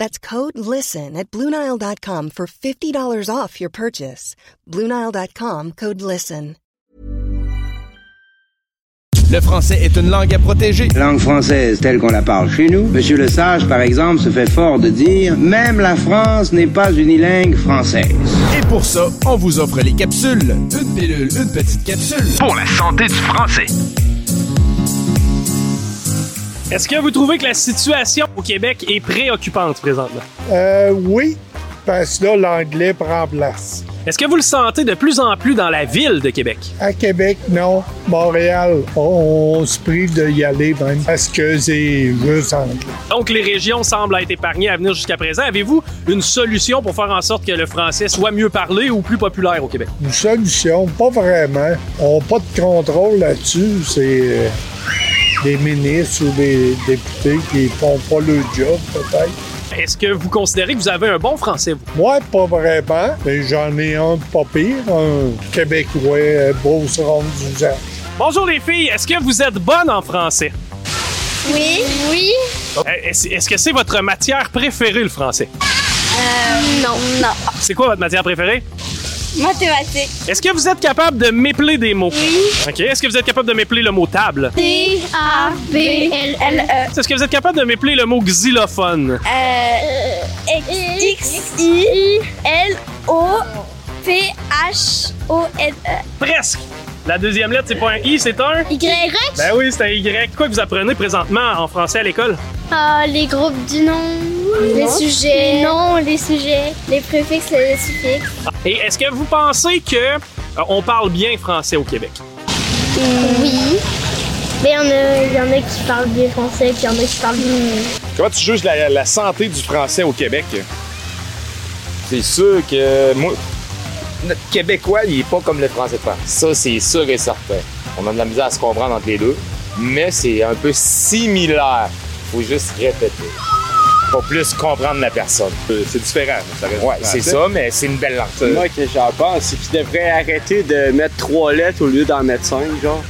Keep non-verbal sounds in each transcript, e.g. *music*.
That's code LISTEN at Bluenile.com for $50 off your purchase. Bluenile.com code LISTEN. Le français est une langue à protéger. Langue française telle qu'on la parle chez nous. Monsieur Le Sage, par exemple, se fait fort de dire Même la France n'est pas unilingue française. Et pour ça, on vous offre les capsules. Une pilule, une petite capsule. Pour la santé du français. Est-ce que vous trouvez que la situation au Québec est préoccupante présentement? Euh, oui, parce que là, l'anglais prend place. Est-ce que vous le sentez de plus en plus dans la ville de Québec? À Québec, non. Montréal, on, on se prive d'y aller même parce que c'est juste anglais. Donc, les régions semblent être épargnées à venir jusqu'à présent. Avez-vous une solution pour faire en sorte que le français soit mieux parlé ou plus populaire au Québec? Une solution, pas vraiment. On n'a pas de contrôle là-dessus. C'est euh, des ministres ou des députés qui font pas le job, peut-être. Est-ce que vous considérez que vous avez un bon français? vous? Moi, pas vraiment, mais j'en ai un pas pire, un Québécois, beau seront d'usage. Bonjour les filles, est-ce que vous êtes bonnes en français? Oui. Oui. Est-ce est-ce que c'est votre matière préférée, le français? Euh, non. Non. C'est quoi votre matière préférée? Mathématiques. Est-ce que vous êtes capable de m'épeler des mots? Oui. OK. Est-ce que vous êtes capable de m'épeler le mot table? T-A-B-L-L-E. Est-ce que vous êtes capable de m'épeler le mot xylophone? Euh, X-I-L-O-P-H-O-N-E. Presque. La deuxième lettre, c'est pas un I, c'est un? Y? Ben oui, c'est un Y. Quoi que vous apprenez présentement en français à l'école? Ah, les groupes du nom. Les sujets. Les noms, les sujets. Les préfixes, les suffixes. Et est-ce que vous pensez que euh, on parle bien français au Québec? Oui. Mais il y, en a- il y en a qui parlent bien français, puis il y en a qui parlent bien. Comment tu juges la, la santé du français au Québec? C'est sûr que moi, notre Québécois, il est pas comme le français de France. Ça, c'est sûr et certain. On a de la misère à se comprendre entre les deux, mais c'est un peu similaire. Faut juste répéter. Pas plus comprendre la personne. C'est différent. Ça Ouais, c'est ça, mais c'est une belle langue. Moi, que j'en pense, c'est qu'ils devraient arrêter de mettre trois lettres au lieu d'en mettre cinq, genre.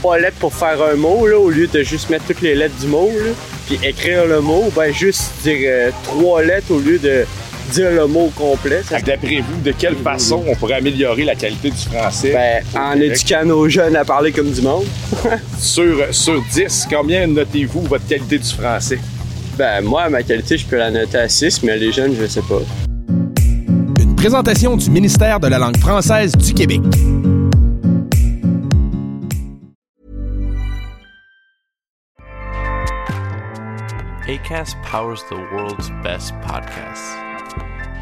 Trois lettres pour faire un mot, là, au lieu de juste mettre toutes les lettres du mot, là, puis écrire le mot, ben juste dire euh, trois lettres au lieu de dire le mot complet. Ça, D'après vous, de quelle façon on pourrait améliorer la qualité du français? ben, en Québec? éduquant nos jeunes à parler comme du monde. *laughs* Sur, sur 10, combien notez-vous votre qualité du français? Ben, moi, ma qualité, je peux la noter à 6, mais les jeunes, je sais pas. Une présentation du ministère de la langue française du Québec. ACAST powers the world's best podcasts.